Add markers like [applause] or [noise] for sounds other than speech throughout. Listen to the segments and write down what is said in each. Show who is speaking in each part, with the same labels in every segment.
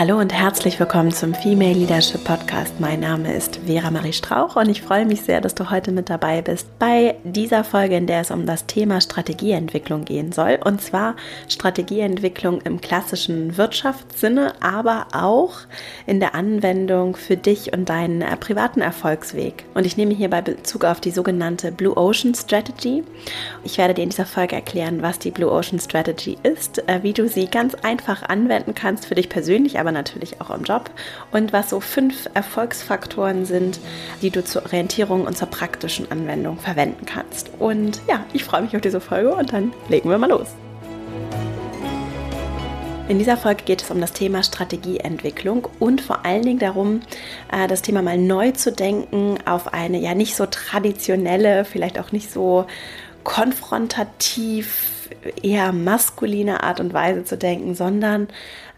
Speaker 1: Hallo und herzlich willkommen zum Female Leadership Podcast. Mein Name ist Vera Marie Strauch und ich freue mich sehr, dass du heute mit dabei bist bei dieser Folge, in der es um das Thema Strategieentwicklung gehen soll. Und zwar Strategieentwicklung im klassischen Wirtschaftssinne, aber auch in der Anwendung für dich und deinen äh, privaten Erfolgsweg. Und ich nehme hierbei Bezug auf die sogenannte Blue Ocean Strategy. Ich werde dir in dieser Folge erklären, was die Blue Ocean Strategy ist, äh, wie du sie ganz einfach anwenden kannst für dich persönlich, aber natürlich auch im Job und was so fünf Erfolgsfaktoren sind, die du zur Orientierung und zur praktischen Anwendung verwenden kannst. Und ja, ich freue mich auf diese Folge und dann legen wir mal los. In dieser Folge geht es um das Thema Strategieentwicklung und vor allen Dingen darum, äh, das Thema mal neu zu denken auf eine ja nicht so traditionelle, vielleicht auch nicht so konfrontativ, eher maskuline Art und Weise zu denken, sondern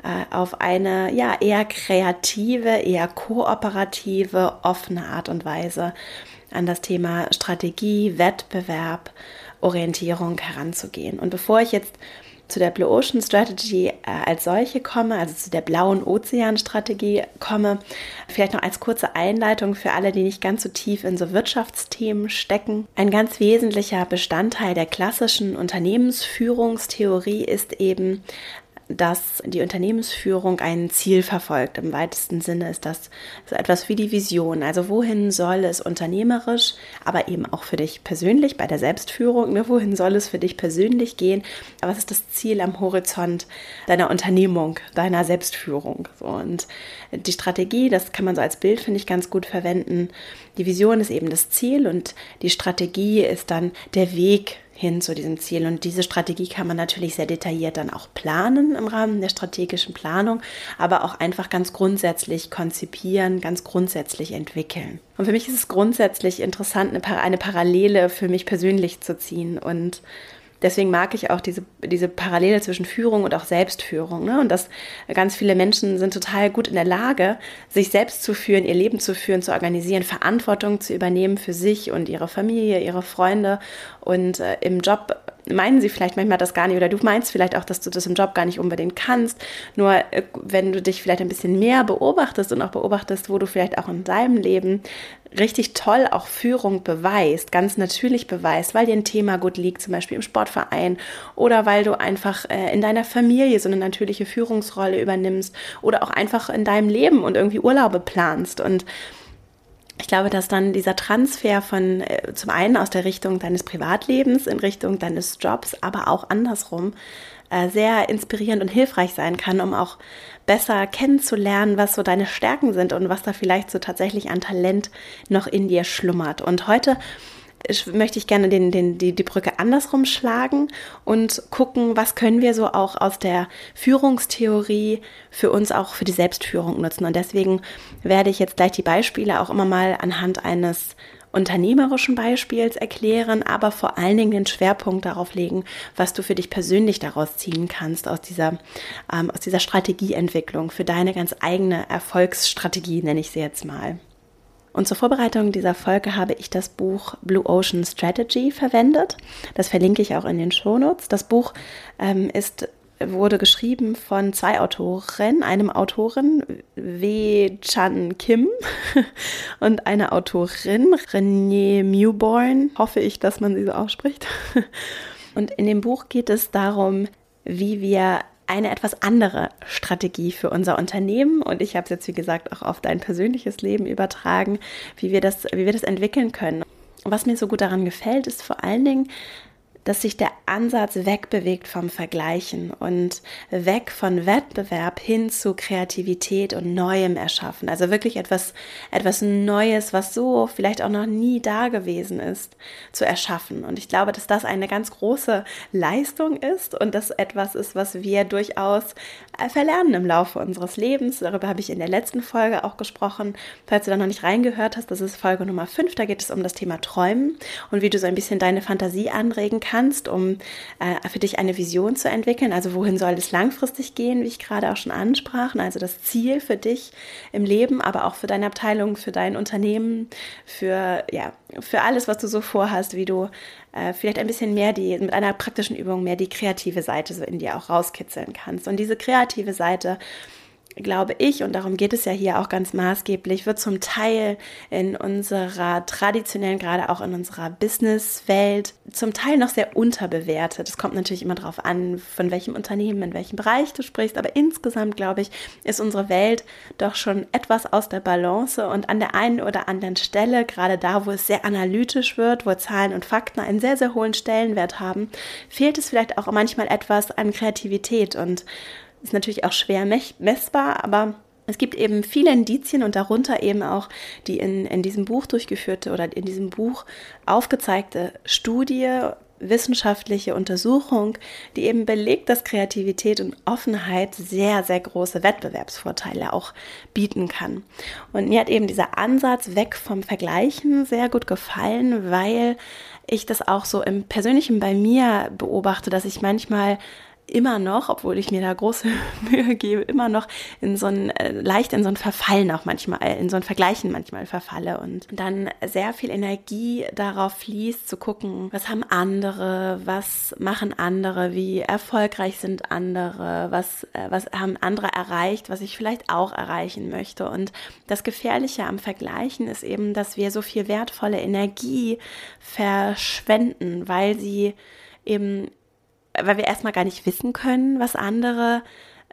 Speaker 1: äh, auf eine ja eher kreative, eher kooperative, offene Art und Weise an das Thema Strategie, Wettbewerb, Orientierung heranzugehen. Und bevor ich jetzt zu der Blue Ocean Strategy äh, als solche komme, also zu der blauen Ozean Strategie komme, vielleicht noch als kurze Einleitung für alle, die nicht ganz so tief in so Wirtschaftsthemen stecken. Ein ganz wesentlicher Bestandteil der klassischen Unternehmensführungstheorie ist eben dass die Unternehmensführung ein Ziel verfolgt. Im weitesten Sinne ist das so etwas wie die Vision. Also wohin soll es unternehmerisch, aber eben auch für dich persönlich bei der Selbstführung, ne, wohin soll es für dich persönlich gehen? Was ist das Ziel am Horizont deiner Unternehmung, deiner Selbstführung? So, und die Strategie, das kann man so als Bild, finde ich, ganz gut verwenden. Die Vision ist eben das Ziel und die Strategie ist dann der Weg hin zu diesem Ziel. Und diese Strategie kann man natürlich sehr detailliert dann auch planen im Rahmen der strategischen Planung, aber auch einfach ganz grundsätzlich konzipieren, ganz grundsätzlich entwickeln. Und für mich ist es grundsätzlich interessant, eine, Parallele für mich persönlich zu ziehen und deswegen mag ich auch diese, diese Parallele zwischen Führung und auch Selbstführung. Ne? Und dass ganz viele Menschen sind total gut in der Lage, sich selbst zu führen, ihr Leben zu führen, zu organisieren, Verantwortung zu übernehmen für sich und ihre Familie, ihre Freunde und äh, im Job meinen sie vielleicht manchmal das gar nicht oder du meinst vielleicht auch, dass du das im Job gar nicht unbedingt kannst. Nur äh, wenn du dich vielleicht ein bisschen mehr beobachtest und auch beobachtest, wo du vielleicht auch in deinem Leben richtig toll auch Führung beweist, ganz natürlich beweist, weil dir ein Thema gut liegt, zum Beispiel im Sportverein oder weil du einfach äh, in deiner Familie so eine natürliche Führungsrolle übernimmst oder auch einfach in deinem Leben und irgendwie Urlaube planst und ich glaube, dass dann dieser Transfer von äh, zum einen aus der Richtung deines Privatlebens in Richtung deines Jobs, aber auch andersrum äh, sehr inspirierend und hilfreich sein kann, um auch besser kennenzulernen, was so deine Stärken sind und was da vielleicht so tatsächlich an Talent noch in dir schlummert. Und heute möchte ich gerne den, den, die, die Brücke andersrum schlagen und gucken, was können wir so auch aus der Führungstheorie für uns auch für die Selbstführung nutzen. Und deswegen werde ich jetzt gleich die Beispiele auch immer mal anhand eines unternehmerischen Beispiels erklären, aber vor allen Dingen den Schwerpunkt darauf legen, was du für dich persönlich daraus ziehen kannst aus dieser, ähm, aus dieser Strategieentwicklung für deine ganz eigene Erfolgsstrategie, nenne ich sie jetzt mal. Und zur Vorbereitung dieser Folge habe ich das Buch Blue Ocean Strategy verwendet. Das verlinke ich auch in den Shownotes. Das Buch ähm, ist wurde geschrieben von zwei Autoren, einem Autorin W. Chan Kim [laughs] und einer Autorin Renee Mewborn. Hoffe ich, dass man sie so ausspricht. [laughs] Und in dem Buch geht es darum, wie wir eine etwas andere Strategie für unser Unternehmen und ich habe es jetzt wie gesagt auch auf dein persönliches Leben übertragen, wie wir das, wie wir das entwickeln können. Was mir so gut daran gefällt, ist vor allen Dingen, dass sich der Ansatz wegbewegt vom Vergleichen und weg von Wettbewerb hin zu Kreativität und Neuem erschaffen. Also wirklich etwas, etwas Neues, was so vielleicht auch noch nie da gewesen ist, zu erschaffen. Und ich glaube, dass das eine ganz große Leistung ist und das etwas ist, was wir durchaus äh, verlernen im Laufe unseres Lebens. Darüber habe ich in der letzten Folge auch gesprochen. Falls du da noch nicht reingehört hast, das ist Folge Nummer 5. Da geht es um das Thema Träumen und wie du so ein bisschen deine Fantasie anregen kannst kannst, um äh, für dich eine Vision zu entwickeln. Also wohin soll es langfristig gehen, wie ich gerade auch schon ansprach. Also das Ziel für dich im Leben, aber auch für deine Abteilung, für dein Unternehmen, für, ja, für alles, was du so vorhast, wie du äh, vielleicht ein bisschen mehr die, mit einer praktischen Übung mehr die kreative Seite so in dir auch rauskitzeln kannst. Und diese kreative Seite, glaube ich, und darum geht es ja hier auch ganz maßgeblich, wird zum Teil in unserer traditionellen, gerade auch in unserer Businesswelt, zum Teil noch sehr unterbewertet. Es kommt natürlich immer darauf an, von welchem Unternehmen, in welchem Bereich du sprichst, aber insgesamt, glaube ich, ist unsere Welt doch schon etwas aus der Balance und an der einen oder anderen Stelle, gerade da, wo es sehr analytisch wird, wo Zahlen und Fakten einen sehr, sehr hohen Stellenwert haben, fehlt es vielleicht auch manchmal etwas an Kreativität und ist natürlich auch schwer messbar, aber es gibt eben viele Indizien und darunter eben auch die in, in diesem Buch durchgeführte oder in diesem Buch aufgezeigte Studie, wissenschaftliche Untersuchung, die eben belegt, dass Kreativität und Offenheit sehr, sehr große Wettbewerbsvorteile auch bieten kann. Und mir hat eben dieser Ansatz weg vom Vergleichen sehr gut gefallen, weil ich das auch so im Persönlichen bei mir beobachte, dass ich manchmal immer noch, obwohl ich mir da große [laughs] Mühe gebe, immer noch in so ein, äh, leicht in so ein Verfallen auch manchmal, äh, in so ein Vergleichen manchmal verfalle und dann sehr viel Energie darauf fließt, zu gucken, was haben andere, was machen andere, wie erfolgreich sind andere, was, äh, was haben andere erreicht, was ich vielleicht auch erreichen möchte. Und das Gefährliche am Vergleichen ist eben, dass wir so viel wertvolle Energie verschwenden, weil sie eben weil wir erstmal gar nicht wissen können, was andere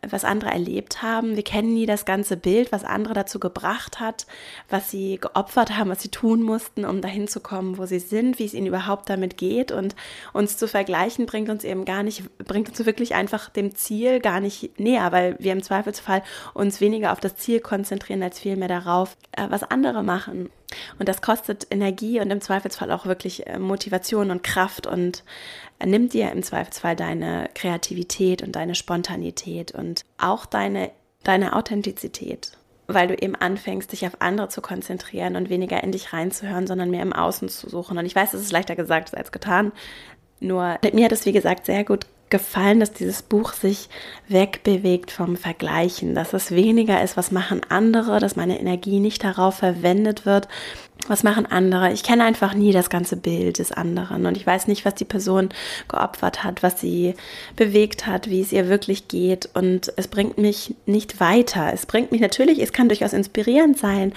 Speaker 1: was andere erlebt haben. Wir kennen nie das ganze Bild, was andere dazu gebracht hat, was sie geopfert haben, was sie tun mussten, um dahin zu kommen, wo sie sind, wie es ihnen überhaupt damit geht. Und uns zu vergleichen bringt uns eben gar nicht, bringt uns wirklich einfach dem Ziel gar nicht näher, weil wir im Zweifelsfall uns weniger auf das Ziel konzentrieren, als vielmehr darauf, äh, was andere machen. Und das kostet Energie und im Zweifelsfall auch wirklich äh, Motivation und Kraft und nimmt dir im Zweifelsfall deine Kreativität und deine Spontanität und auch deine, deine Authentizität, weil du eben anfängst, dich auf andere zu konzentrieren und weniger in dich reinzuhören, sondern mehr im Außen zu suchen. Und ich weiß, es ist leichter gesagt als getan. Nur mir hat es, wie gesagt, sehr gut gefallen, dass dieses Buch sich wegbewegt vom Vergleichen, dass es weniger ist, was machen andere, dass meine Energie nicht darauf verwendet wird, was machen andere. Ich kenne einfach nie das ganze Bild des anderen und ich weiß nicht, was die Person geopfert hat, was sie bewegt hat, wie es ihr wirklich geht und es bringt mich nicht weiter. Es bringt mich natürlich, es kann durchaus inspirierend sein,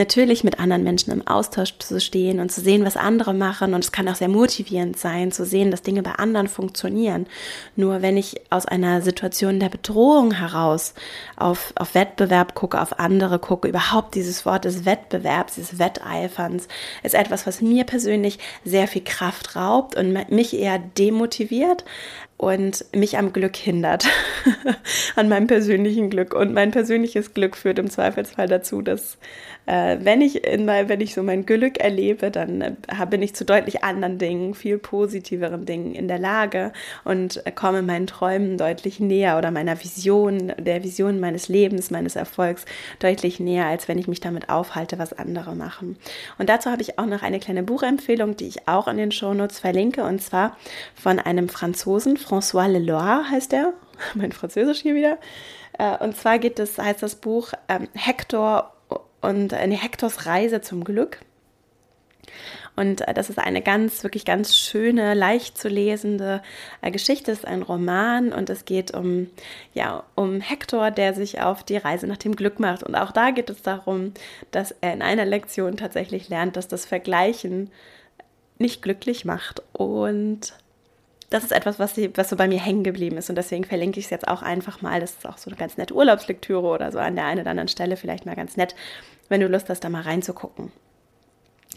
Speaker 1: natürlich mit anderen Menschen im Austausch zu stehen und zu sehen, was andere machen. Und es kann auch sehr motivierend sein, zu sehen, dass Dinge bei anderen funktionieren. Nur wenn ich aus einer Situation der Bedrohung heraus auf, auf Wettbewerb gucke, auf andere gucke, überhaupt dieses Wort des Wettbewerbs, des Wetteiferns, ist etwas, was mir persönlich sehr viel Kraft raubt und mich eher demotiviert, und mich am Glück hindert, [laughs] an meinem persönlichen Glück. Und mein persönliches Glück führt im Zweifelsfall dazu, dass äh, wenn ich in mein, wenn ich so mein Glück erlebe, dann äh, bin ich zu deutlich anderen Dingen, viel positiveren Dingen in der Lage und äh, komme meinen Träumen deutlich näher oder meiner Vision, der Vision meines Lebens, meines Erfolgs deutlich näher, als wenn ich mich damit aufhalte, was andere machen. Und dazu habe ich auch noch eine kleine Buchempfehlung, die ich auch in den Shownotes verlinke, und zwar von einem Franzosen, François Leloir heißt er, [laughs] mein Französisch hier wieder. Äh, und zwar geht es, heißt das Buch ähm, Hector und eine Hektors Reise zum Glück. Und äh, das ist eine ganz, wirklich ganz schöne, leicht zu lesende äh, Geschichte. Es ist ein Roman und es geht um, ja, um Hector, der sich auf die Reise nach dem Glück macht. Und auch da geht es darum, dass er in einer Lektion tatsächlich lernt, dass das Vergleichen nicht glücklich macht. Und das ist etwas, was, was so bei mir hängen geblieben ist und deswegen verlinke ich es jetzt auch einfach mal. Das ist auch so eine ganz nette Urlaubslektüre oder so an der einen oder anderen Stelle vielleicht mal ganz nett, wenn du Lust hast, da mal reinzugucken.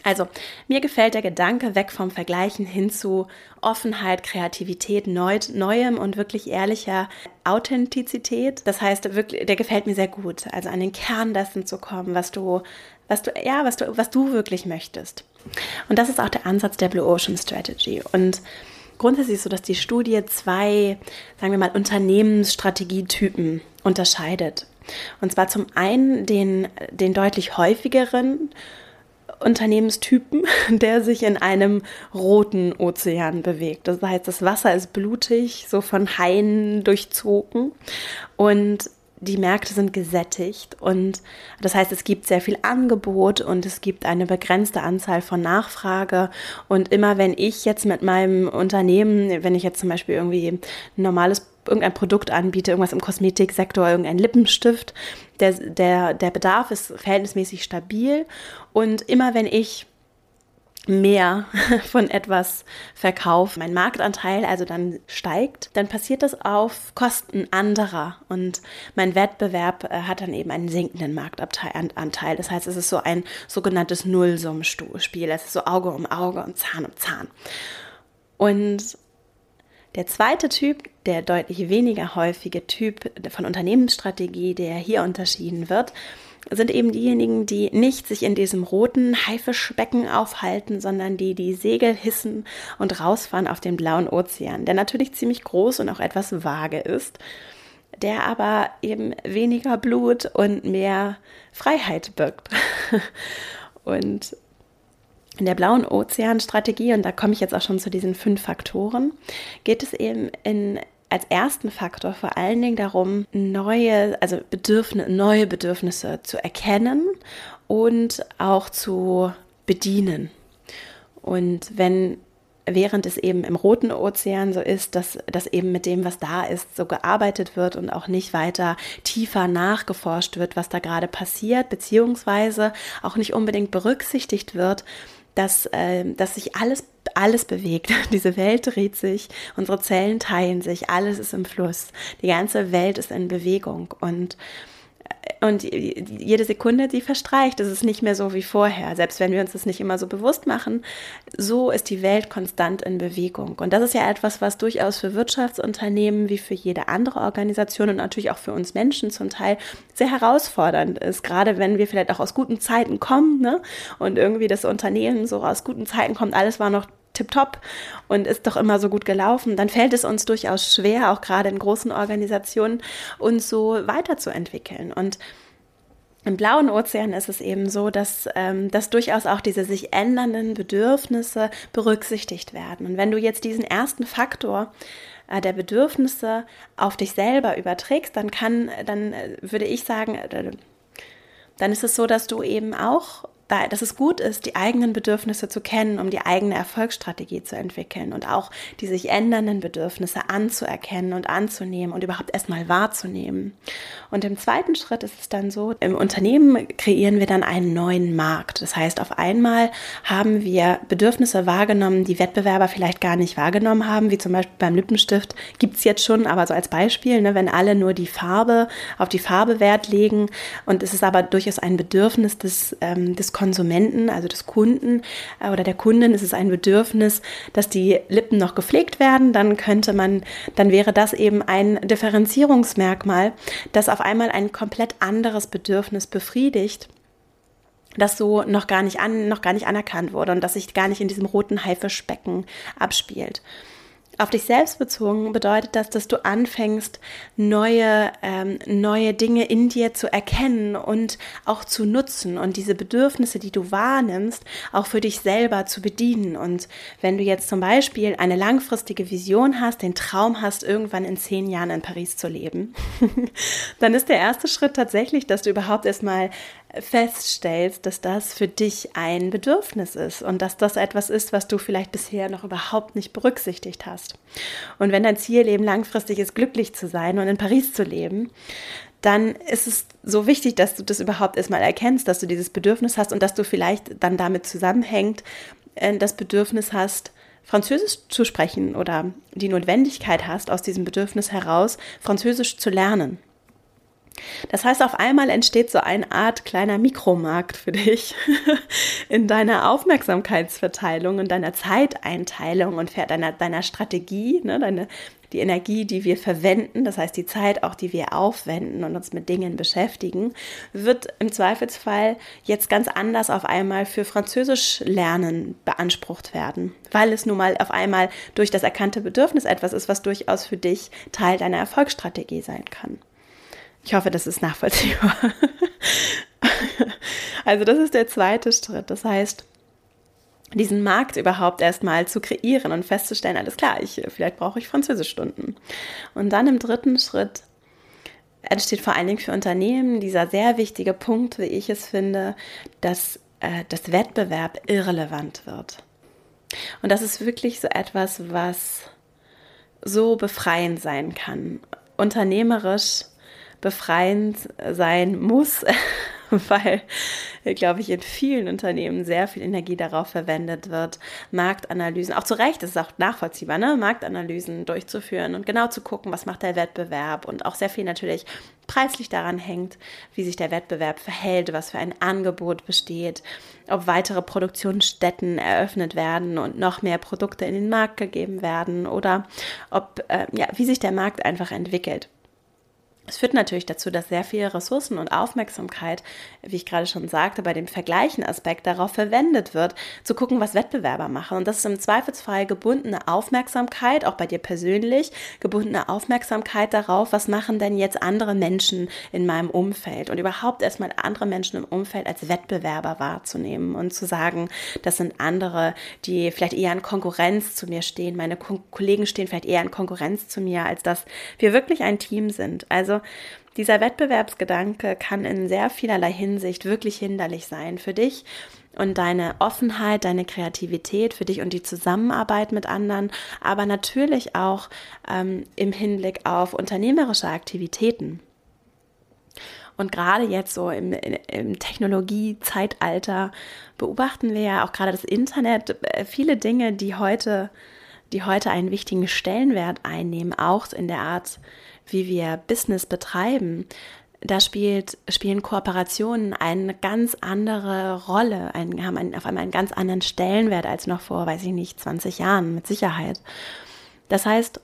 Speaker 1: Also, mir gefällt der Gedanke weg vom Vergleichen hin zu Offenheit, Kreativität, Neu Neuem und wirklich ehrlicher Authentizität. Das heißt, wirklich, der gefällt mir sehr gut. Also an den Kern dessen zu kommen, was du, was du, ja, was du, was du wirklich möchtest. Und das ist auch der Ansatz der Blue Ocean Strategy. Und grundsätzlich so, dass die Studie zwei, sagen wir mal, Unternehmensstrategietypen unterscheidet. Und zwar zum einen den, den deutlich häufigeren Unternehmenstypen, [laughs] der sich in einem roten Ozean bewegt. Das heißt, das Wasser ist blutig, so von Haien durchzogen. Und die Märkte sind gesättigt und das heißt, es gibt sehr viel Angebot und es gibt eine begrenzte Anzahl von Nachfrage. Und immer wenn ich jetzt mit meinem Unternehmen, wenn ich jetzt zum Beispiel irgendwie ein normales irgendein Produkt anbiete, irgendwas im Kosmetiksektor, irgendein Lippenstift. Der, der, der Bedarf ist verhältnismäßig stabil und immer wenn ich mehr [laughs] von etwas verkaufe, mein Marktanteil also dann steigt, dann passiert das auf Kosten anderer und mein Wettbewerb äh, hat dann eben einen sinkenden Marktanteil. Das heißt, es ist so ein sogenanntes Nullsummenspiel. Es ist so Auge um Auge und Zahn um Zahn. Und der zweite Typ, der deutlich weniger häufige Typ von Unternehmensstrategie, der hier unterschieden wird, sind eben diejenigen, die nicht sich in diesem roten Haifischbecken aufhalten, sondern die die Segel hissen und rausfahren auf den blauen Ozean, der natürlich ziemlich groß und auch etwas vage ist, der aber eben weniger Blut und mehr Freiheit birgt. [laughs] und in der blauen Ozeanstrategie, und da komme ich jetzt auch schon zu diesen fünf Faktoren, geht es eben in als ersten Faktor vor allen Dingen darum, neue, also Bedürfnisse, neue Bedürfnisse zu erkennen und auch zu bedienen. Und wenn während es eben im Roten Ozean so ist, dass, dass eben mit dem, was da ist, so gearbeitet wird und auch nicht weiter tiefer nachgeforscht wird, was da gerade passiert, beziehungsweise auch nicht unbedingt berücksichtigt wird, dass, äh, dass sich alles, alles bewegt. [laughs] Diese Welt dreht sich, unsere Zellen teilen sich, alles ist im Fluss. Die ganze Welt ist in Bewegung und und jede Sekunde, die verstreicht, ist es nicht mehr so wie vorher. Selbst wenn wir uns das nicht immer so bewusst machen, so ist die Welt konstant in Bewegung. Und das ist ja etwas, was durchaus für Wirtschaftsunternehmen wie für jede andere Organisation und natürlich auch für uns Menschen zum Teil sehr herausfordernd ist. Gerade wenn wir vielleicht auch aus guten Zeiten kommen ne? und irgendwie das Unternehmen so aus guten Zeiten kommt, alles war noch tipptopp und ist doch immer so gut gelaufen, dann fällt es uns durchaus schwer, auch gerade in großen Organisationen, uns so weiterzuentwickeln. Und im blauen Ozean ist es eben so, dass, ähm, dass durchaus auch diese sich ändernden Bedürfnisse berücksichtigt werden. Und wenn du jetzt diesen ersten Faktor äh, der Bedürfnisse auf dich selber überträgst, dann kann, dann äh, würde ich sagen, äh, dann ist es so, dass du eben auch dass es gut ist, die eigenen Bedürfnisse zu kennen, um die eigene Erfolgsstrategie zu entwickeln und auch die sich ändernden Bedürfnisse anzuerkennen und anzunehmen und überhaupt erstmal wahrzunehmen. Und im zweiten Schritt ist es dann so, im Unternehmen kreieren wir dann einen neuen Markt. Das heißt, auf einmal haben wir Bedürfnisse wahrgenommen, die Wettbewerber vielleicht gar nicht wahrgenommen haben, wie zum Beispiel beim Lippenstift gibt es jetzt schon, aber so als Beispiel, ne, wenn alle nur die Farbe auf die Farbe Wert legen und es ist aber durchaus ein Bedürfnis des, ähm, des Konsumenten, also des Kunden äh, oder der Kundin ist es ein Bedürfnis, dass die Lippen noch gepflegt werden, dann könnte man, dann wäre das eben ein Differenzierungsmerkmal, das auf einmal ein komplett anderes Bedürfnis befriedigt das so noch gar nicht an, noch gar nicht anerkannt wurde und das sich gar nicht in diesem roten Haifischbecken abspielt auf dich selbst bezogen bedeutet das, dass du anfängst, neue, ähm, neue Dinge in dir zu erkennen und auch zu nutzen und diese Bedürfnisse, die du wahrnimmst, auch für dich selber zu bedienen. Und wenn du jetzt zum Beispiel eine langfristige Vision hast, den Traum hast, irgendwann in zehn Jahren in Paris zu leben, [laughs] dann ist der erste Schritt tatsächlich, dass du überhaupt erstmal feststellst, dass das für dich ein Bedürfnis ist und dass das etwas ist, was du vielleicht bisher noch überhaupt nicht berücksichtigt hast. Und wenn dein Ziel eben langfristig ist, glücklich zu sein und in Paris zu leben, dann ist es so wichtig, dass du das überhaupt erstmal erkennst, dass du dieses Bedürfnis hast und dass du vielleicht dann damit zusammenhängt, äh, das Bedürfnis hast, Französisch zu sprechen oder die Notwendigkeit hast, aus diesem Bedürfnis heraus Französisch zu lernen. Das heißt, auf einmal entsteht so eine Art kleiner Mikromarkt für dich [laughs] in deiner Aufmerksamkeitsverteilung und deiner Zeiteinteilung und deiner, deiner Strategie, ne, deine, die Energie, die wir verwenden, das heißt die Zeit auch, die wir aufwenden und uns mit Dingen beschäftigen, wird im Zweifelsfall jetzt ganz anders auf einmal für Französisch lernen beansprucht werden, weil es nun mal auf einmal durch das erkannte Bedürfnis etwas ist, was durchaus für dich Teil deiner Erfolgsstrategie sein kann. Ich hoffe, das ist nachvollziehbar. [laughs] also das ist der zweite Schritt. Das heißt, diesen Markt überhaupt erstmal zu kreieren und festzustellen, alles klar, ich, vielleicht brauche ich Französischstunden. Und dann im dritten Schritt entsteht vor allen Dingen für Unternehmen dieser sehr wichtige Punkt, wie ich es finde, dass äh, das Wettbewerb irrelevant wird. Und das ist wirklich so etwas, was so befreiend sein kann. Unternehmerisch befreiend sein muss, [laughs] weil, glaube ich, in vielen Unternehmen sehr viel Energie darauf verwendet wird, Marktanalysen, auch zu Recht, das ist auch nachvollziehbar, ne? Marktanalysen durchzuführen und genau zu gucken, was macht der Wettbewerb und auch sehr viel natürlich preislich daran hängt, wie sich der Wettbewerb verhält, was für ein Angebot besteht, ob weitere Produktionsstätten eröffnet werden und noch mehr Produkte in den Markt gegeben werden oder ob, äh, ja, wie sich der Markt einfach entwickelt. Es führt natürlich dazu, dass sehr viele Ressourcen und Aufmerksamkeit, wie ich gerade schon sagte, bei dem vergleichen Aspekt darauf verwendet wird, zu gucken, was Wettbewerber machen. Und das ist im Zweifelsfall gebundene Aufmerksamkeit, auch bei dir persönlich, gebundene Aufmerksamkeit darauf, was machen denn jetzt andere Menschen in meinem Umfeld und überhaupt erstmal andere Menschen im Umfeld als Wettbewerber wahrzunehmen und zu sagen, das sind andere, die vielleicht eher in Konkurrenz zu mir stehen. Meine Kollegen stehen vielleicht eher in Konkurrenz zu mir, als dass wir wirklich ein Team sind. Also also dieser Wettbewerbsgedanke kann in sehr vielerlei Hinsicht wirklich hinderlich sein für dich und deine Offenheit, deine Kreativität für dich und die Zusammenarbeit mit anderen, aber natürlich auch ähm, im Hinblick auf unternehmerische Aktivitäten. Und gerade jetzt so im, im Technologiezeitalter beobachten wir ja auch gerade das Internet, äh, viele Dinge, die heute, die heute einen wichtigen Stellenwert einnehmen, auch in der Art, wie wir Business betreiben, da spielt, spielen Kooperationen eine ganz andere Rolle, ein, haben einen, auf einmal einen ganz anderen Stellenwert als noch vor, weiß ich nicht, 20 Jahren, mit Sicherheit. Das heißt,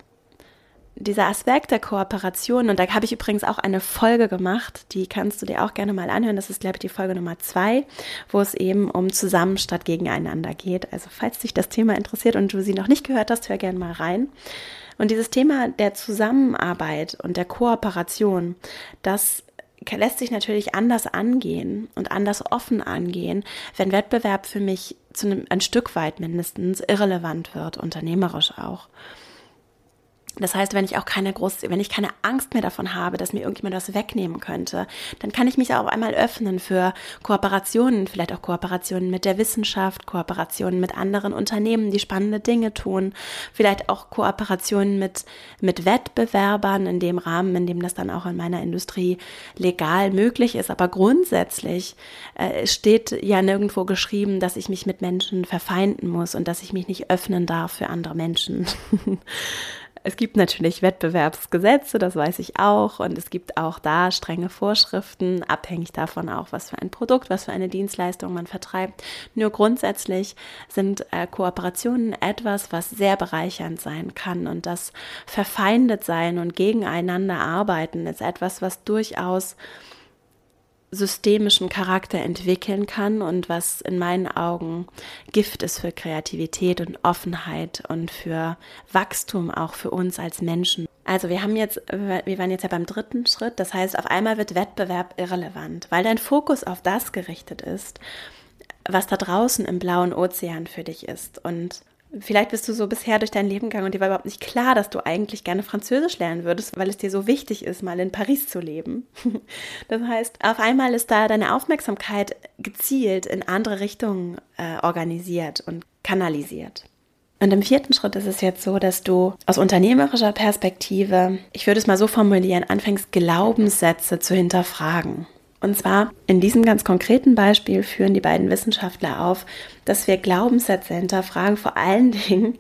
Speaker 1: dieser Aspekt der Kooperation, und da habe ich übrigens auch eine Folge gemacht, die kannst du dir auch gerne mal anhören. Das ist, glaube ich, die Folge Nummer zwei, wo es eben um zusammen statt gegeneinander geht. Also, falls dich das Thema interessiert und du sie noch nicht gehört hast, hör gerne mal rein. Und dieses Thema der Zusammenarbeit und der Kooperation, das lässt sich natürlich anders angehen und anders offen angehen, wenn Wettbewerb für mich zu einem, ein Stück weit mindestens irrelevant wird, unternehmerisch auch. Das heißt, wenn ich auch keine große, wenn ich keine Angst mehr davon habe, dass mir irgendjemand das wegnehmen könnte, dann kann ich mich auch einmal öffnen für Kooperationen, vielleicht auch Kooperationen mit der Wissenschaft, Kooperationen mit anderen Unternehmen, die spannende Dinge tun, vielleicht auch Kooperationen mit, mit Wettbewerbern in dem Rahmen, in dem das dann auch in meiner Industrie legal möglich ist. Aber grundsätzlich äh, steht ja nirgendwo geschrieben, dass ich mich mit Menschen verfeinden muss und dass ich mich nicht öffnen darf für andere Menschen. [laughs] Es gibt natürlich Wettbewerbsgesetze, das weiß ich auch, und es gibt auch da strenge Vorschriften, abhängig davon auch, was für ein Produkt, was für eine Dienstleistung man vertreibt. Nur grundsätzlich sind äh, Kooperationen etwas, was sehr bereichernd sein kann und das verfeindet sein und gegeneinander arbeiten ist etwas, was durchaus systemischen Charakter entwickeln kann und was in meinen Augen Gift ist für Kreativität und Offenheit und für Wachstum auch für uns als Menschen. Also wir haben jetzt, wir waren jetzt ja beim dritten Schritt, das heißt, auf einmal wird Wettbewerb irrelevant, weil dein Fokus auf das gerichtet ist, was da draußen im blauen Ozean für dich ist und Vielleicht bist du so bisher durch dein Leben gegangen und dir war überhaupt nicht klar, dass du eigentlich gerne Französisch lernen würdest, weil es dir so wichtig ist, mal in Paris zu leben. [laughs] Das heißt, auf einmal ist da deine Aufmerksamkeit gezielt in andere Richtungen äh, organisiert und kanalisiert. Und im vierten Schritt ist es jetzt so, dass du aus unternehmerischer Perspektive, ich würde es mal so formulieren, anfängst, Glaubenssätze zu hinterfragen. Und zwar in diesem ganz konkreten Beispiel führen die beiden Wissenschaftler auf, dass wir Glaubenssätze hinterfragen, vor allen [laughs] Dingen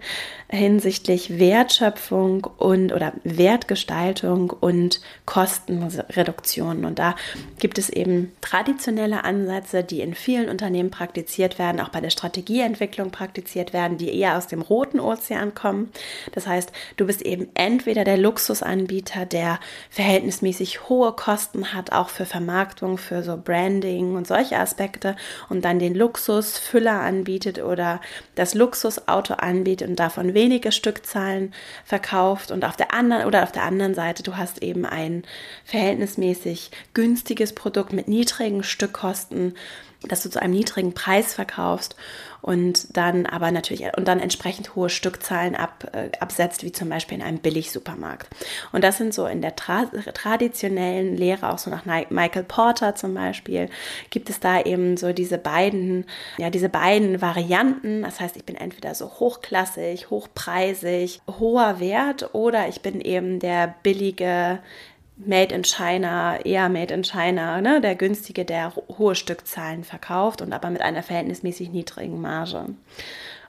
Speaker 1: hinsichtlich Wertschöpfung und oder Wertgestaltung und Kostenreduktion. Und da gibt es eben traditionelle Ansätze, die in vielen Unternehmen praktiziert werden, auch bei der Strategieentwicklung praktiziert werden, die eher aus dem roten Ozean kommen. Das heißt, du bist eben entweder der Luxusanbieter, der verhältnismäßig hohe Kosten hat, auch für Vermarktung, für so Branding und solche Aspekte und dann den Luxusfüller anbietet oder das Luxusauto anbietet und davon wenige Stückzahlen verkauft und auf der anderen oder auf der anderen Seite du hast eben ein verhältnismäßig günstiges Produkt mit niedrigen Stückkosten dass du zu einem niedrigen Preis verkaufst und dann aber natürlich und dann entsprechend hohe Stückzahlen ab, äh, absetzt, wie zum Beispiel in einem Billigsupermarkt. Und das sind so in der tra traditionellen Lehre, auch so nach Michael Porter zum Beispiel, gibt es da eben so diese beiden, ja, diese beiden Varianten. Das heißt, ich bin entweder so hochklassig, hochpreisig, hoher Wert oder ich bin eben der billige Made in China, eher Made in China, ne? der günstige, der hohe Stückzahlen verkauft und aber mit einer verhältnismäßig niedrigen Marge.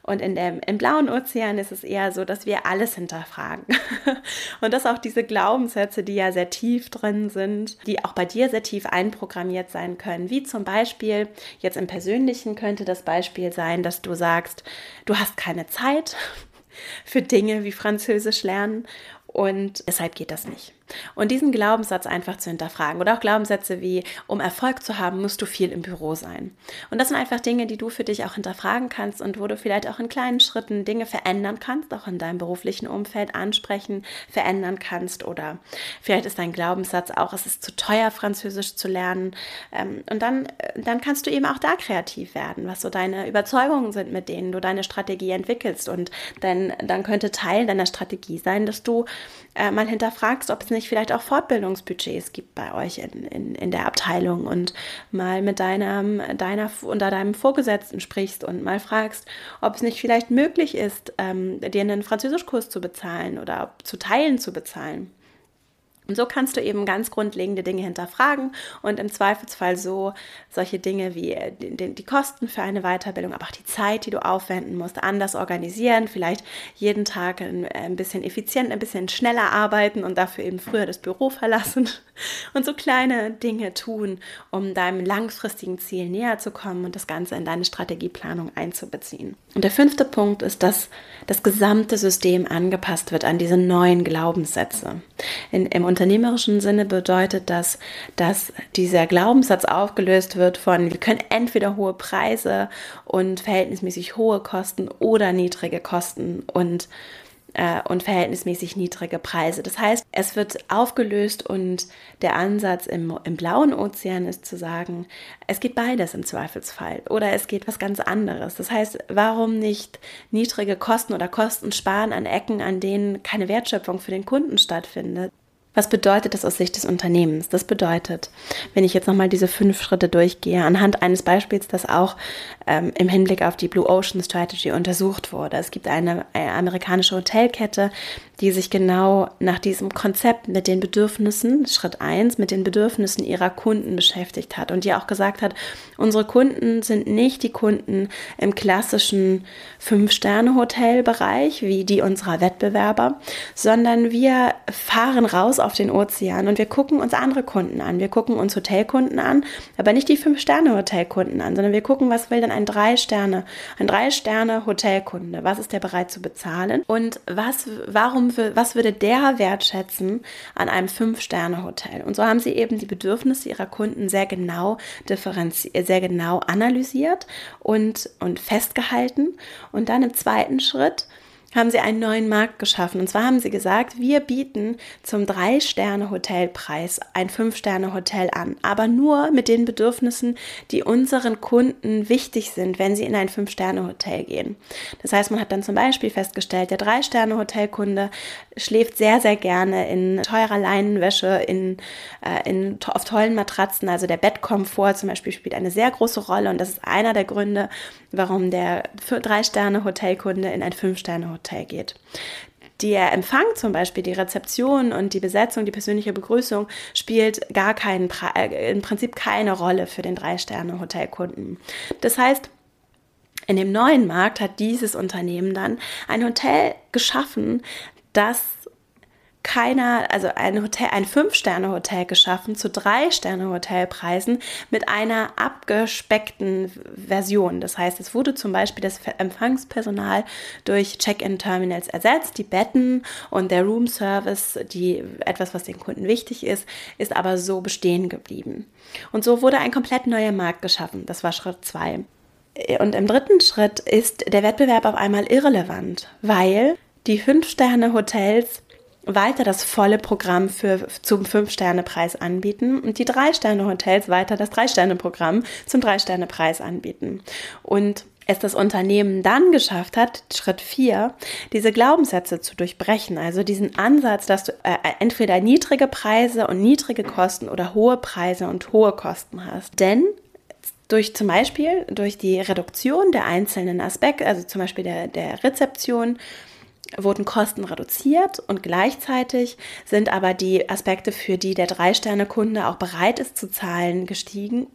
Speaker 1: Und in dem, im blauen Ozean ist es eher so, dass wir alles hinterfragen. [laughs] und dass auch diese Glaubenssätze, die ja sehr tief drin sind, die auch bei dir sehr tief einprogrammiert sein können. Wie zum Beispiel, jetzt im Persönlichen könnte das Beispiel sein, dass du sagst, du hast keine Zeit [laughs] für Dinge wie Französisch lernen und deshalb geht das nicht. Und diesen Glaubenssatz einfach zu hinterfragen oder auch Glaubenssätze wie, um Erfolg zu haben, musst du viel im Büro sein. Und das sind einfach Dinge, die du für dich auch hinterfragen kannst und wo du vielleicht auch in kleinen Schritten Dinge verändern kannst, auch in deinem beruflichen Umfeld ansprechen, verändern kannst oder vielleicht ist dein Glaubenssatz auch, es ist zu teuer, Französisch zu lernen. Ähm, und dann, dann kannst du eben auch da kreativ werden, was so deine Überzeugungen sind, mit denen du deine Strategie entwickelst. Und dann, dann könnte Teil deiner Strategie sein, dass du äh, mal hinterfragst, ob es nicht vielleicht auch Fortbildungsbudgets gibt bei euch in, in, in der Abteilung und mal mit deinem, deiner unter deinem Vorgesetzten sprichst und mal fragst, ob es nicht vielleicht möglich ist, ähm, dir einen Französischkurs zu bezahlen oder zu teilen zu bezahlen. Und so kannst du eben ganz grundlegende Dinge hinterfragen und im Zweifelsfall so solche Dinge wie äh, die, die, Kosten für eine Weiterbildung, aber auch die Zeit, die du aufwenden musst, anders organisieren, vielleicht jeden Tag ein, ein bisschen effizient, ein bisschen schneller arbeiten und dafür eben früher das Büro verlassen [laughs] und so kleine Dinge tun, um deinem langfristigen Ziel näher zu kommen und das Ganze in deine Strategieplanung einzubeziehen. Und der fünfte Punkt ist, dass das gesamte System angepasst wird an diese neuen Glaubenssätze. In, Im unternehmerischen Sinne bedeutet das, dass dieser Glaubenssatz aufgelöst wird von, wir können entweder hohe Preise und verhältnismäßig hohe Kosten oder niedrige Kosten und äh, und verhältnismäßig niedrige Preise. Das heißt, es wird aufgelöst und der Ansatz im, im blauen Ozean ist zu sagen, es geht beides im Zweifelsfall oder es geht was ganz anderes. Das heißt, warum nicht niedrige Kosten oder Kosten sparen an Ecken, an denen keine Wertschöpfung für den Kunden stattfindet? Was bedeutet das aus Sicht des Unternehmens? Das bedeutet, wenn ich jetzt nochmal diese fünf Schritte durchgehe, anhand eines Beispiels, das auch ähm, im Hinblick auf die Blue Ocean Strategy untersucht wurde. Es gibt eine, eine amerikanische Hotelkette, die sich genau nach diesem Konzept mit den Bedürfnissen, Schritt eins mit den Bedürfnissen ihrer Kunden beschäftigt hat und die auch gesagt hat, unsere Kunden sind nicht die Kunden im klassischen Fünf-Sterne-Hotel-Bereich wie die unserer Wettbewerber, sondern wir fahren raus auf den Ozean und wir gucken uns andere Kunden an. Wir gucken uns Hotelkunden an, aber nicht die Fünf-Sterne-Hotelkunden an, sondern wir gucken, was will denn ein Drei-Sterne, ein Drei-Sterne-Hotelkunde? Was ist der bereit zu bezahlen? Und was, warum was würde der wertschätzen an einem Fünf-Sterne-Hotel? Und so haben sie eben die Bedürfnisse ihrer Kunden sehr genau differenziert, sehr genau analysiert und, und festgehalten. Und dann im zweiten Schritt haben sie einen neuen Markt geschaffen. Und zwar haben sie gesagt, wir bieten zum Drei-Sterne-Hotelpreis ein Fünf-Sterne-Hotel an, aber nur mit den Bedürfnissen, die unseren Kunden wichtig sind, wenn sie in ein Fünf-Sterne-Hotel gehen. Das heißt, man hat dann zum Beispiel festgestellt, der Drei-Sterne-Hotelkunde schläft sehr, sehr gerne in teurer Leinenwäsche, in, äh, in, auf tollen Matratzen. Also der Bettkomfort zum Beispiel spielt eine sehr große Rolle und das ist einer der Gründe, warum der Drei-Sterne-Hotelkunde in ein Fünf-Sterne-Hotel Hotel geht. Der Empfang zum Beispiel, die Rezeption und die Besetzung, die persönliche Begrüßung spielt gar keinen, äh, im Prinzip keine Rolle für den Drei-Sterne-Hotelkunden. Das heißt, in dem neuen Markt hat dieses Unternehmen dann ein Hotel geschaffen, das keiner, also ein Hotel, ein Fünf-Sterne-Hotel geschaffen zu Drei-Sterne-Hotelpreisen mit einer abgespeckten Version. Das heißt, es wurde zum Beispiel das Empfangspersonal durch Check-in-Terminals ersetzt. Die Betten und der Room-Service, die etwas, was den Kunden wichtig ist, ist aber so bestehen geblieben. Und so wurde ein komplett neuer Markt geschaffen. Das war Schritt zwei. Und im dritten Schritt ist der Wettbewerb auf einmal irrelevant, weil die Fünf-Sterne-Hotels weiter das volle Programm für, zum Fünf-Sterne-Preis anbieten und die Drei-Sterne-Hotels weiter das Drei-Sterne-Programm zum Drei-Sterne-Preis anbieten. Und es das Unternehmen dann geschafft hat, Schritt 4, diese Glaubenssätze zu durchbrechen, also diesen Ansatz, dass du äh, entweder niedrige Preise und niedrige Kosten oder hohe Preise und hohe Kosten hast. Denn durch zum Beispiel durch die Reduktion der einzelnen Aspekte, also zum Beispiel der, der Rezeption, wurden Kosten reduziert und gleichzeitig sind aber die Aspekte, für die der Drei-Sterne-Kunde auch bereit ist zu zahlen, gestiegen.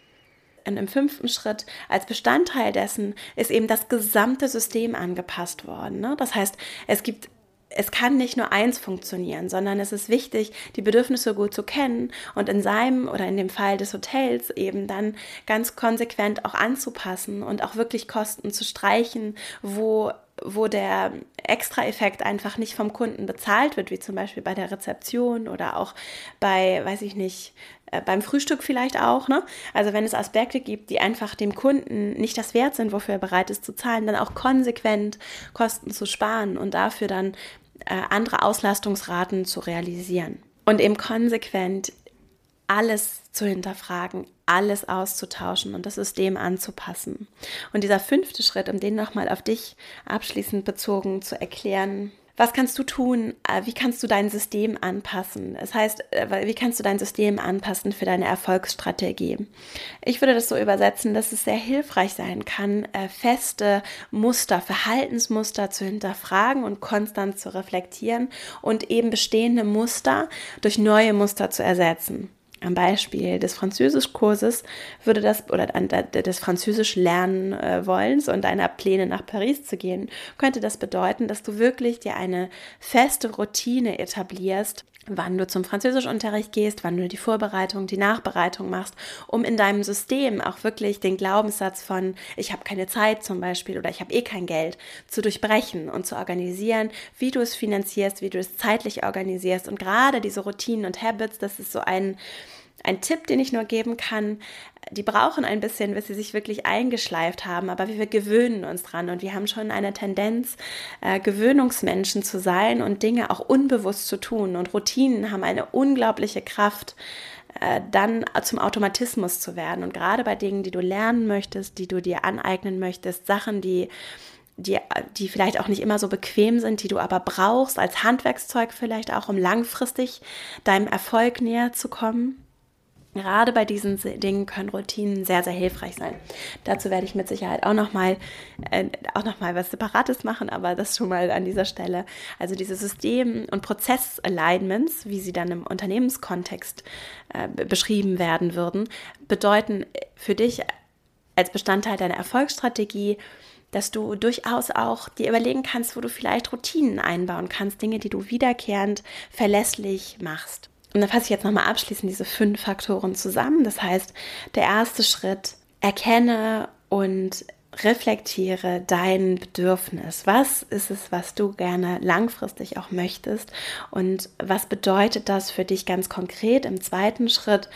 Speaker 1: Und im fünften Schritt als Bestandteil dessen ist eben das gesamte System angepasst worden. Ne? Das heißt, es gibt es kann nicht nur eins funktionieren, sondern es ist wichtig, die Bedürfnisse gut zu kennen und in seinem oder in dem Fall des Hotels eben dann ganz konsequent auch anzupassen und auch wirklich Kosten zu streichen, wo wo der Extra-Effekt einfach nicht vom Kunden bezahlt wird, wie zum Beispiel bei der Rezeption oder auch bei, weiß ich nicht, äh, beim Frühstück vielleicht auch. Ne? Also wenn es Aspekte gibt, die einfach dem Kunden nicht das wert sind, wofür er bereit ist zu zahlen, dann auch konsequent Kosten zu sparen und dafür dann äh, andere Auslastungsraten zu realisieren. Und eben konsequent alles zu hinterfragen, alles auszutauschen und das System anzupassen. Und dieser fünfte Schritt, um den nochmal auf dich abschließend bezogen zu erklären, was kannst du tun? Äh, wie kannst du dein System anpassen? Das heißt, äh, wie kannst du dein System anpassen für deine Erfolgsstrategie? Ich würde das so übersetzen, dass es sehr hilfreich sein kann, äh, feste Muster, Verhaltensmuster zu hinterfragen und konstant zu reflektieren und eben bestehende Muster durch neue Muster zu ersetzen. Am Beispiel des Französischkurses würde das oder des Französisch lernen äh, wollens und deiner Pläne nach Paris zu gehen, könnte das bedeuten, dass du wirklich dir eine feste Routine etablierst, wann du zum Französischunterricht gehst, wann du die Vorbereitung, die Nachbereitung machst, um in deinem System auch wirklich den Glaubenssatz von ich habe keine Zeit zum Beispiel oder ich habe eh kein Geld zu durchbrechen und zu organisieren, wie du es finanzierst, wie du es zeitlich organisierst. Und gerade diese Routinen und Habits, das ist so ein ein Tipp, den ich nur geben kann, die brauchen ein bisschen, bis sie sich wirklich eingeschleift haben, aber wir gewöhnen uns dran und wir haben schon eine Tendenz, äh, Gewöhnungsmenschen zu sein und Dinge auch unbewusst zu tun. Und Routinen haben eine unglaubliche Kraft, äh, dann zum Automatismus zu werden. Und gerade bei Dingen, die du lernen möchtest, die du dir aneignen möchtest, Sachen, die die, die vielleicht auch nicht immer so bequem sind, die du aber brauchst als Handwerkszeug vielleicht auch, um langfristig deinem Erfolg näher zu kommen. Gerade bei diesen Dingen können Routinen sehr, sehr hilfreich sein. Dazu werde ich mit Sicherheit auch nochmal äh, noch was Separates machen, aber das schon mal an dieser Stelle. Also diese System- und Prozess-Alignments, wie sie dann im Unternehmenskontext äh, beschrieben werden würden, bedeuten für dich als Bestandteil deiner Erfolgsstrategie, dass du durchaus auch dir überlegen kannst, wo du vielleicht Routinen einbauen kannst, Dinge, die du wiederkehrend verlässlich machst. Und dann fasse ich jetzt nochmal abschließend diese fünf Faktoren zusammen. Das heißt, der erste Schritt, erkenne und reflektiere dein Bedürfnis. Was ist es, was du gerne langfristig auch möchtest? Und was bedeutet das für dich ganz konkret im zweiten Schritt?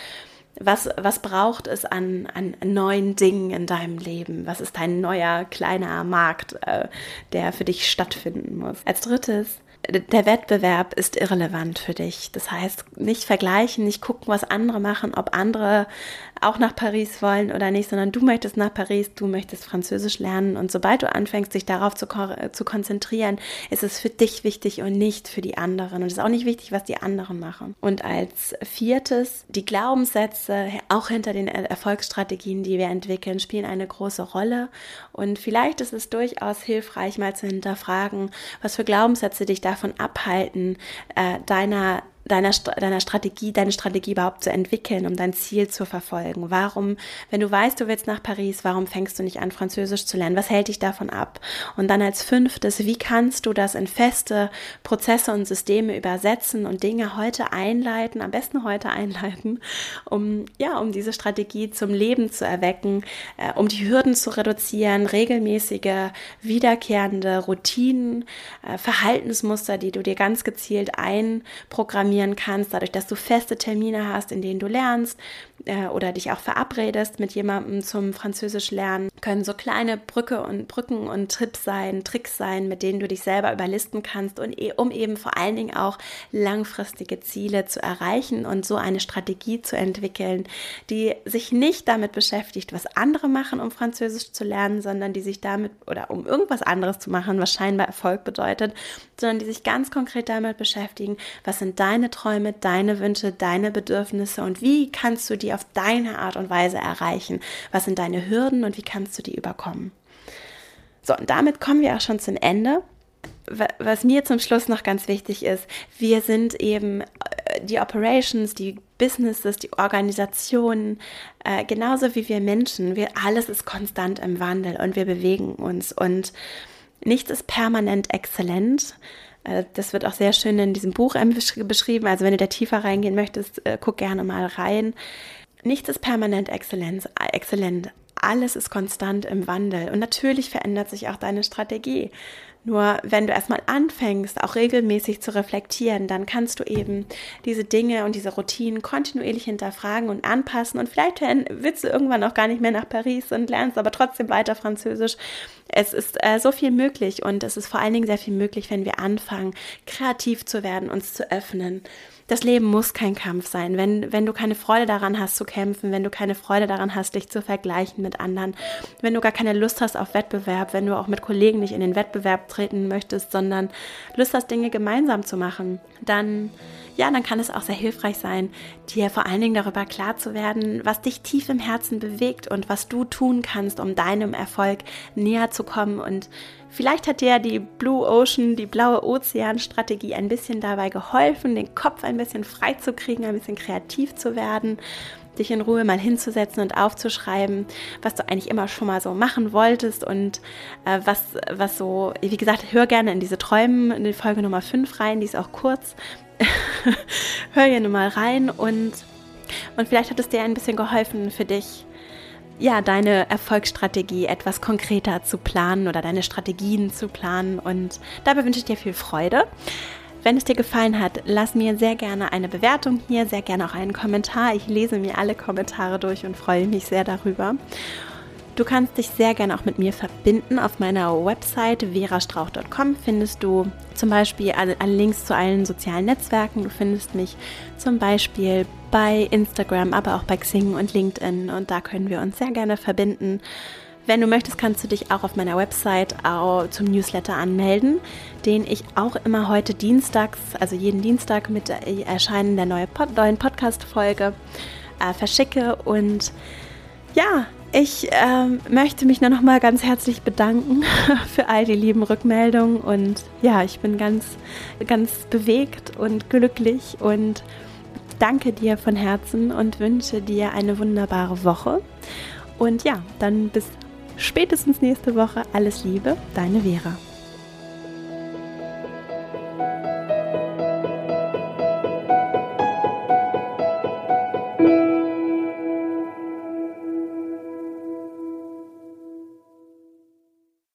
Speaker 1: Was, was braucht es an, an neuen Dingen in deinem Leben? Was ist dein neuer kleiner Markt, äh, der für dich stattfinden muss? Als drittes, der Wettbewerb ist irrelevant für dich. Das heißt, nicht vergleichen, nicht gucken, was andere machen, ob andere auch nach Paris wollen oder nicht, sondern du möchtest nach Paris, du möchtest Französisch lernen. Und sobald du anfängst, dich darauf zu, zu konzentrieren, ist es für dich wichtig und nicht für die anderen. Und es ist auch nicht wichtig, was die anderen machen. Und als viertes, die Glaubenssätze, auch hinter den Erfolgsstrategien, die wir entwickeln, spielen eine große Rolle. Und vielleicht ist es durchaus hilfreich, mal zu hinterfragen, was für Glaubenssätze dich davon abhalten, äh, deiner deiner, deiner Strategie, deine Strategie überhaupt zu entwickeln, um dein Ziel zu verfolgen? Warum, wenn du weißt, du willst nach Paris, warum fängst du nicht an, Französisch zu lernen? Was hält dich davon ab? Und dann als fünftes, wie kannst du das in feste Prozesse und Systeme übersetzen und Dinge heute einleiten, am besten heute einleiten, um, ja, um diese Strategie zum Leben zu erwecken, äh, um die Hürden zu reduzieren, regelmäßige, wiederkehrende Routinen, äh, Verhaltensmuster, die du dir ganz gezielt einprogrammierst, strukturieren kannst, dadurch, dass du feste Termine hast, in denen du lernst äh, oder dich auch verabredest mit jemandem zum Französisch lernen, können so kleine Brücke und Brücken und Tipps sein, Tricks sein, mit denen du dich selber überlisten kannst und e um eben vor allen Dingen auch langfristige Ziele zu erreichen und so eine Strategie zu entwickeln, die sich nicht damit beschäftigt, was andere machen, um Französisch zu lernen, sondern die sich damit oder um irgendwas anderes zu machen, was scheinbar Erfolg bedeutet, sondern die sich ganz konkret damit beschäftigen, was sind deine Träume, deine Wünsche, deine Bedürfnisse und wie kannst du die auf deine Art und Weise erreichen? Was sind deine Hürden und wie kannst du die überkommen? So, und damit kommen wir auch schon zum Ende. Was mir zum Schluss noch ganz wichtig ist, wir sind eben äh, die Operations, die Businesses, die Organisationen, äh, genauso wie wir Menschen. Wir, alles ist konstant im Wandel und wir bewegen uns und nichts ist permanent exzellent. Äh, das wird auch sehr schön in diesem Buch beschrieben. Also wenn du da tiefer reingehen möchtest, äh, guck gerne mal rein. Nichts ist permanent exzellent. exzellent. Alles ist konstant im Wandel. Und natürlich verändert sich auch deine Strategie. Nur wenn du erstmal anfängst, auch regelmäßig zu reflektieren, dann kannst du eben diese Dinge und diese Routinen kontinuierlich hinterfragen und anpassen. Und vielleicht willst du irgendwann auch gar nicht mehr nach Paris und lernst aber trotzdem weiter Französisch. Es ist äh, so viel möglich und es ist vor allen Dingen sehr viel möglich, wenn wir anfangen, kreativ zu werden, uns zu öffnen das Leben muss kein Kampf sein. Wenn, wenn du keine Freude daran hast zu kämpfen, wenn du keine Freude daran hast, dich zu vergleichen mit anderen, wenn du gar keine Lust hast auf Wettbewerb, wenn du auch mit Kollegen nicht in den Wettbewerb treten möchtest, sondern Lust hast, Dinge gemeinsam zu machen, dann ja, dann kann es auch sehr hilfreich sein, dir vor allen Dingen darüber klar zu werden, was dich tief im Herzen bewegt und was du tun kannst, um deinem Erfolg näher zu kommen. Und vielleicht hat dir die Blue Ocean, die blaue Ozean-Strategie ein bisschen dabei geholfen, den Kopf ein bisschen frei zu kriegen, ein bisschen kreativ zu werden dich in Ruhe mal hinzusetzen und aufzuschreiben, was du eigentlich immer schon mal so machen wolltest und äh, was, was so, wie gesagt, hör gerne in diese Träumen, in die Folge Nummer 5 rein, die ist auch kurz. [laughs] hör hier nur mal rein und, und vielleicht hat es dir ein bisschen geholfen für dich, ja, deine Erfolgsstrategie etwas konkreter zu planen oder deine Strategien zu planen. Und dabei wünsche ich dir viel Freude. Wenn es dir gefallen hat, lass mir sehr gerne eine Bewertung hier, sehr gerne auch einen Kommentar. Ich lese mir alle Kommentare durch und freue mich sehr darüber. Du kannst dich sehr gerne auch mit mir verbinden. Auf meiner Website verastrauch.com findest du zum Beispiel alle, alle, Links zu allen sozialen Netzwerken. Du findest mich zum Beispiel bei Instagram, aber auch bei Xing und LinkedIn und da können wir uns sehr gerne verbinden. Wenn du möchtest, kannst du dich auch auf meiner Website zum Newsletter anmelden, den ich auch immer heute dienstags, also jeden Dienstag mit Erscheinen der neuen Podcast-Folge äh, verschicke. Und ja, ich ähm, möchte mich nur noch mal ganz herzlich bedanken [laughs] für all die lieben Rückmeldungen und ja, ich bin ganz, ganz bewegt und glücklich und danke dir von Herzen und wünsche dir eine wunderbare Woche. Und ja, dann bis spätestens nächste Woche. Alles Liebe, deine Vera.